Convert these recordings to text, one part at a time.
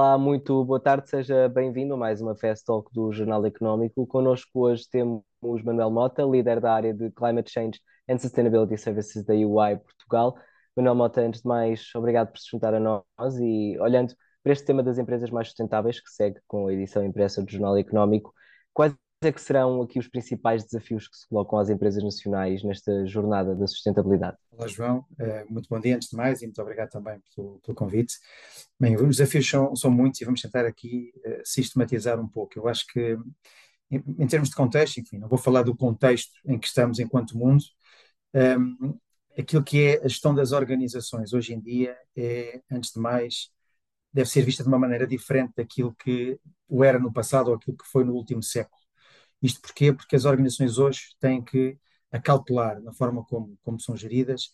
Olá, muito boa tarde, seja bem-vindo a mais uma Fast Talk do Jornal Económico. Connosco hoje temos Manuel Mota, líder da área de Climate Change and Sustainability Services da UI Portugal. Manuel Mota, antes de mais, obrigado por se juntar a nós e olhando para este tema das empresas mais sustentáveis, que segue com a edição impressa do Jornal Económico, quais é que serão aqui os principais desafios que se colocam às empresas nacionais nesta jornada da sustentabilidade? Olá, João. Eh, muito bom dia antes de mais e muito obrigado também pelo, pelo convite. Bem, os desafios são, são muitos e vamos tentar aqui uh, sistematizar um pouco. Eu acho que, em, em, termos de contexto, enfim, não vou falar do contexto em que estamos enquanto mundo, um, ehm, aquilo que é a gestão das organizações hoje em dia é, antes de mais, deve ser vista de uma maneira diferente daquilo que o era no passado ou aquilo que foi no último século. Isto porquê? Porque as organizações hoje têm que acautelar, na forma como, como são geridas,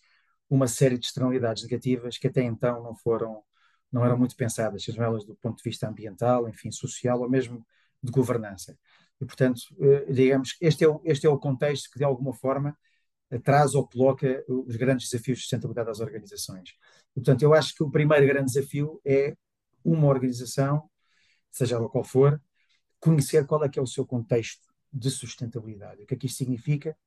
uma série de externalidades negativas que até então não foram, não eram muito pensadas, sejam elas do ponto de vista ambiental, enfim, social ou mesmo de governança. E, portanto, eh, digamos, este é, o, este é o contexto que, de alguma forma, traz ou coloca os grandes desafios de sustentabilidade das organizações. E, portanto, eu acho que o primeiro grande desafio é uma organização, seja ela qual for, conhecer qual é que é o seu contexto de sustentabilidade. O que é que isto significa?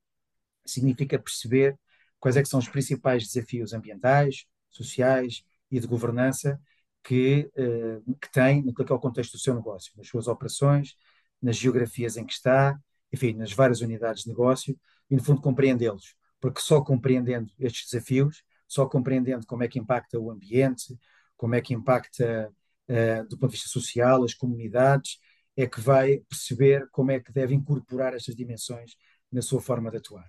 Significa perceber quais é que são os principais desafios ambientais, sociais e de governança que, uh, que tem naquilo que é o contexto do seu negócio, nas suas operações, nas geografias em que está, enfim, nas várias unidades de negócio e, no fundo, compreendê-los. Porque só compreendendo estes desafios, só compreendendo como é que impacta o ambiente, como é que impacta, uh, do ponto de vista social, as comunidades, é que vai perceber como é que deve incorporar estas dimensões na sua forma de atuar.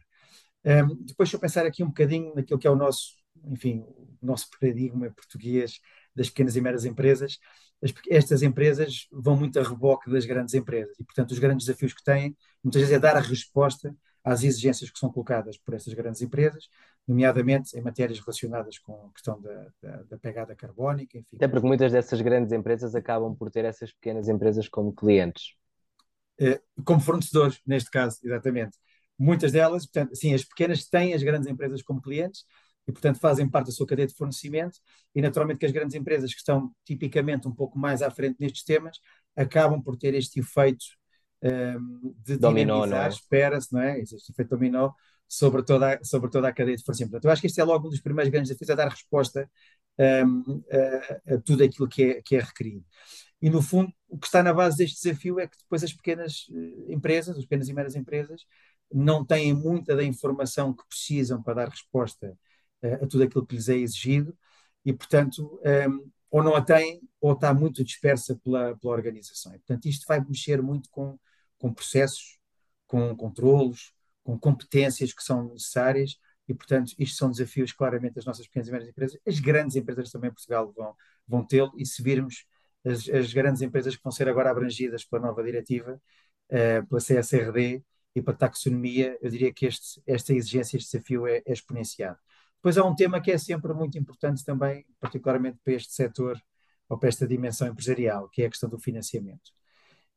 Um, depois, se eu pensar aqui um bocadinho naquilo que é o nosso, enfim, o nosso paradigma português das pequenas e médias empresas, as, estas empresas vão muito a reboque das grandes empresas e, portanto, os grandes desafios que têm, muitas vezes, é dar a resposta às exigências que são colocadas por estas grandes empresas, nomeadamente em matérias relacionadas com a questão da, da, da, pegada carbónica, enfim. Até porque muitas dessas grandes empresas acabam por ter essas pequenas empresas como clientes. É, como fornecedores, neste caso, exatamente. Muitas delas, portanto, sim, as pequenas têm as grandes empresas como clientes e, portanto, fazem parte da sua cadeia de fornecimento e, naturalmente, que as grandes empresas que estão tipicamente um pouco mais à frente nestes temas acabam por ter este efeito um, de dominó, dinamizar, é? espera-se, não é? Este efeito dominó sobre toda, a, sobre toda a cadeia de fornecimento. Portanto, eu acho que este é logo um dos primeiros grandes desafios, a dar resposta um, a, a, tudo aquilo que é, que é requerido. E, no fundo, o que está na base deste desafio é que depois as pequenas eh, empresas, as pequenas e médias empresas, não têm muita da informação que precisam para dar resposta uh, a tudo aquilo que lhes é exigido e, portanto, um, ou não a têm ou está muito dispersa pela, pela organização. E, portanto, isto vai mexer muito com, com processos, com controlos, com competências que são necessárias e, portanto, isto são desafios claramente das nossas pequenas e médias empresas. As grandes empresas também em Portugal vão, vão tê-lo e se virmos as, as, grandes empresas que vão ser agora abrangidas pela nova diretiva, uh, pela CSRD e pela taxonomia, eu diria que este, esta exigência, este desafio é, é exponenciado. Depois há um tema que é sempre muito importante também, particularmente para este setor ou para esta dimensão empresarial, que é a questão do financiamento.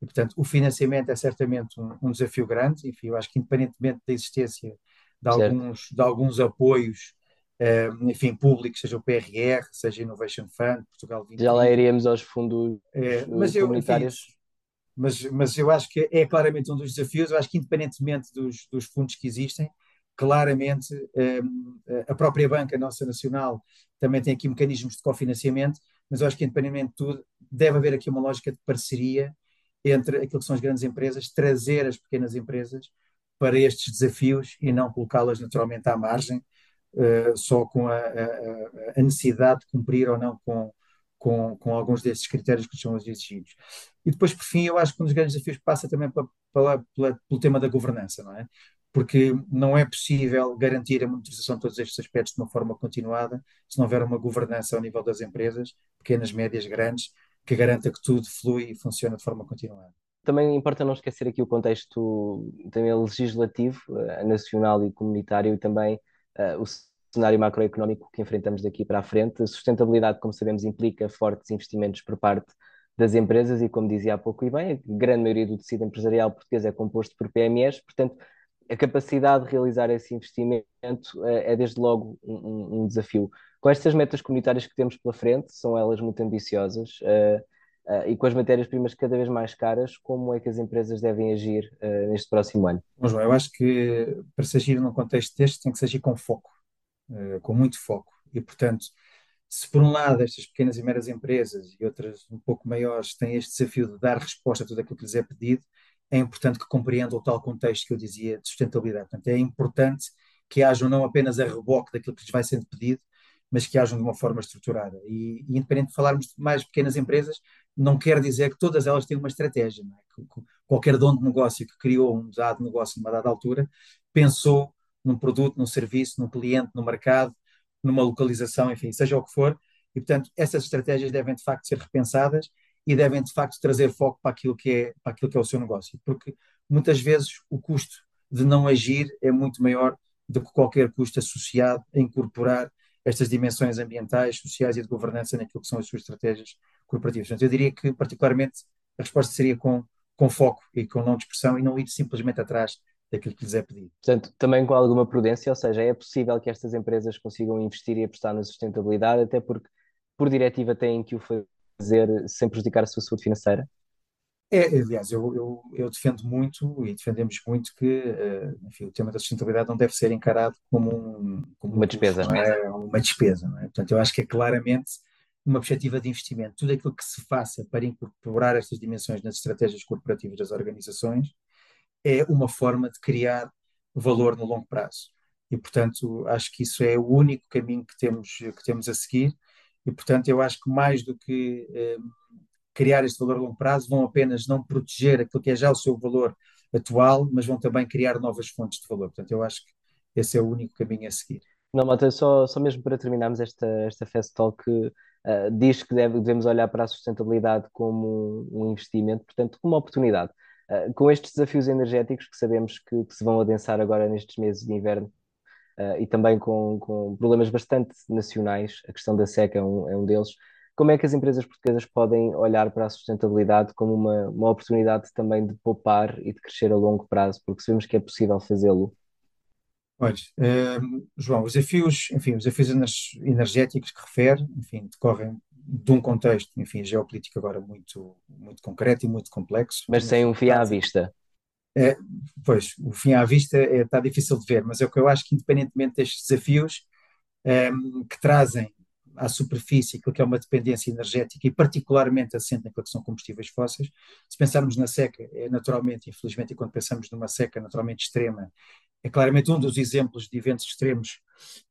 E, portanto, o financiamento é certamente um, um desafio grande, enfim, eu acho que independentemente da existência de alguns, de alguns apoios, uh, enfim, públicos, seja o PRR, seja Innovation Fund, Portugal 20. Já lá iríamos aos fundos é, mas eu, comunitários. Enfim, mas, mas eu acho que é claramente um dos desafios, eu acho que independentemente dos, dos fundos que existem, claramente um, a própria banca nossa nacional também tem aqui mecanismos de cofinanciamento, mas eu acho que independentemente de tudo, deve haver aqui uma lógica de parceria entre aquilo que são as grandes empresas, trazer as pequenas empresas para estes desafios e não colocá-las naturalmente à margem, uh, só com a, a, a, necessidade de cumprir ou não com, com, com alguns desses critérios que são exigidos. E depois, por fim, eu acho que um dos grandes desafios passa também pela, pela, pela, pelo tema da governança, não é? Porque não é possível garantir a monitorização de todos estes aspectos de uma forma continuada se não houver uma governança ao nível das empresas, pequenas, médias, grandes, que garanta que tudo flui e funciona de forma continuada. Também importa não esquecer aqui o contexto também legislativo, uh, nacional e comunitário, e também uh, o cenário macroeconómico que enfrentamos daqui para a frente. A sustentabilidade, como sabemos, implica fortes investimentos por parte das empresas e, como dizia há pouco e bem, a grande maioria do tecido empresarial português é composto por PMEs, portanto, a capacidade de realizar esse investimento uh, é desde logo um, um desafio com estas metas comunitárias que temos pela frente, são elas muito ambiciosas. Uh, e com as matérias-primas cada vez mais caras, como é que as empresas devem agir uh, neste próximo ano? Bom, João, eu acho que para se agir num contexto deste tem que se agir com foco, uh, com muito foco. E, portanto, se por um lado estas pequenas e meras empresas e outras um pouco maiores têm este desafio de dar resposta a tudo aquilo que lhes é pedido, é importante que compreendam o tal contexto que eu dizia de sustentabilidade. Portanto, é importante que hajam não apenas a reboque daquilo que lhes vai sendo pedido, mas que hajam de uma forma estruturada. E, e independente de falarmos de mais pequenas empresas, não quer dizer que todas elas têm uma estratégia. É? Qualquer dono de negócio que criou um dado negócio numa dada altura pensou num produto, num serviço, num cliente, no mercado, numa localização, enfim, seja o que for. E, portanto, essas estratégias devem de facto ser repensadas e devem de facto trazer foco para aquilo que é, para aquilo que é o seu negócio. Porque muitas vezes o custo de não agir é muito maior do que qualquer custo associado a incorporar estas dimensões ambientais, sociais e de governança naquilo que são as suas estratégias corporativas. Portanto, eu diria que, particularmente, a resposta seria com, com foco e com não dispersão e não ir simplesmente atrás daquilo que lhes é pedido. Portanto, também com alguma prudência, ou seja, é possível que estas empresas consigam investir e apostar na sustentabilidade, até porque, por diretiva, têm que o fazer sem prejudicar a sua saúde financeira? É, aliás, eu, eu, eu, defendo muito e defendemos muito que uh, enfim, o tema da sustentabilidade não deve ser encarado como, um, como uma despesa, não é? Uma despesa, não é? Portanto, eu acho que é claramente uma perspectiva de investimento. Tudo aquilo que se faça para incorporar estas dimensões nas estratégias corporativas das organizações é uma forma de criar valor no longo prazo. E, portanto, acho que isso é o único caminho que temos, que temos a seguir. E, portanto, eu acho que mais do que eh, criar este valor a longo prazo, vão apenas não proteger aquilo que é já o seu valor atual, mas vão também criar novas fontes de valor. Portanto, eu acho que esse é o único caminho a seguir. Não, Mata, só, só mesmo para terminarmos esta, esta Fast Talk, uh, diz que deve, devemos olhar para a sustentabilidade como um investimento, portanto, como uma oportunidade. Uh, com estes desafios energéticos que sabemos que, que, se vão adensar agora nestes meses de inverno uh, e também com, com problemas bastante nacionais, a questão da seca é um, é um deles, como é que as empresas portuguesas podem olhar para a sustentabilidade como uma, uma oportunidade também de poupar e de crescer a longo prazo, porque sabemos que é possível fazê-lo? Olha, um, João, os desafios, enfim, os desafios energéticos que refere, enfim, decorrem de um contexto, enfim, geopolítico agora muito, muito concreto e muito complexo. Mas sem um fim à vista. É, pois, o fim à vista é, está difícil de ver, mas é o que eu acho que, independentemente destes desafios um, que trazem à superfície aquilo que é uma dependência energética e particularmente assente naquilo que são combustíveis fósseis. Se pensarmos na seca, é naturalmente, infelizmente, e quando pensamos numa seca naturalmente extrema, é claramente um dos exemplos de eventos extremos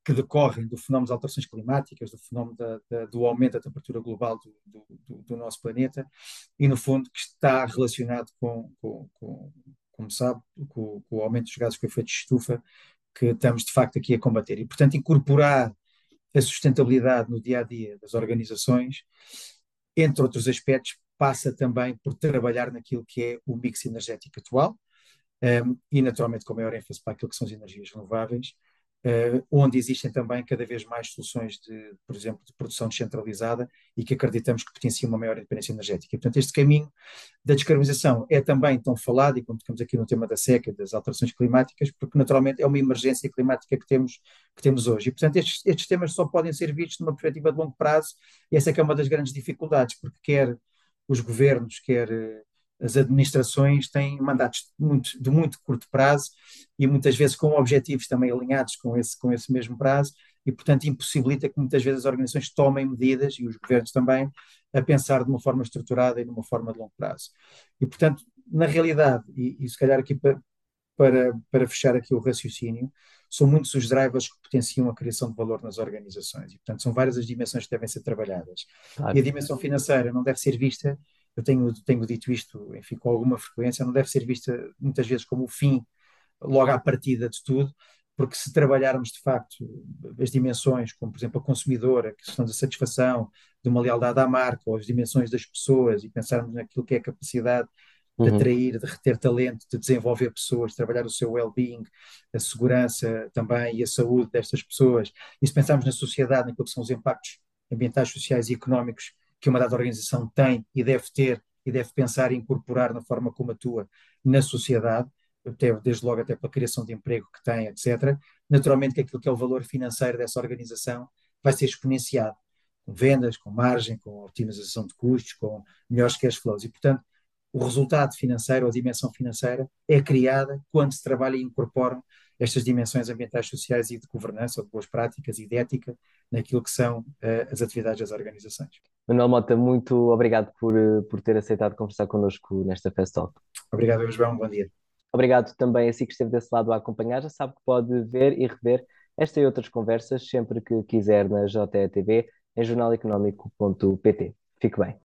que decorrem do fenómeno das alterações climáticas, do fenómeno da, da, do aumento da temperatura global do, do, do, nosso planeta e, no fundo, que está relacionado com, com, com como sabe, com, com o aumento dos gases com efeito de estufa que estamos, de facto, aqui a combater. E, portanto, incorporar a sustentabilidade no dia a dia das organizações, entre outros aspectos, passa também por trabalhar naquilo que é o mix energético atual um, e, naturalmente, com maior ênfase para aquilo que são as energias renováveis, uh, onde existem também cada vez mais soluções de, por exemplo, de produção descentralizada e que acreditamos que potenciam uma maior independência energética. Portanto, este caminho da descarbonização é também tão falado, e como tocamos aqui no tema da seca, das alterações climáticas, porque naturalmente é uma emergência climática que temos, que temos hoje. E, portanto, estes, estes temas só podem ser vistos numa perspectiva de longo prazo, e essa é é uma das grandes dificuldades, porque quer os governos, quer as administrações têm mandatos de muito, de muito, curto prazo e muitas vezes com objetivos também alinhados com esse, com esse mesmo prazo e, portanto, impossibilita que muitas vezes as organizações tomem medidas e os governos também a pensar de uma forma estruturada e de uma forma de longo prazo. E, portanto, na realidade, e, e se calhar aqui para, para, para fechar aqui o raciocínio, são muitos os drivers que potenciam a criação de valor nas organizações e, portanto, são várias as dimensões que devem ser trabalhadas. Claro. E a dimensão financeira não deve ser vista eu tenho, tenho dito isto, enfim, com alguma frequência, não deve ser vista muitas vezes como o fim, logo à partida de tudo, porque se trabalharmos de facto as dimensões, como por exemplo a consumidora, a questão da satisfação, de uma lealdade à marca, ou as dimensões das pessoas, e pensarmos naquilo que é a capacidade de uhum. atrair, de reter talento, de desenvolver pessoas, de trabalhar o seu well-being, a segurança também e a saúde destas pessoas, e se pensarmos na sociedade, naquilo que são os impactos ambientais, sociais e económicos que uma dada organização tem e deve ter e deve pensar e incorporar na forma como atua na sociedade, até, desde logo até pela criação de emprego que tem, etc. Naturalmente que aquilo que é o valor financeiro dessa organização vai ser exponenciado. com vendas, com margem, com otimização de custos, com melhores cash flows. E, portanto, o resultado financeiro, a dimensão financeira, é criada quando se trabalha e incorporam estas dimensões ambientais, sociais e de governança, ou de boas práticas e de ética naquilo que são uh, as atividades das organizações. Manuel Mota, muito obrigado por, eh, por ter aceitado conversar connosco nesta Fest Talk. Obrigado, João. Bom dia. Obrigado também a si que esteve desse lado a acompanhar. Já sabe que pode ver e rever esta e outras conversas sempre que quiser na JETV em jornaleconómico.pt. Fique bem.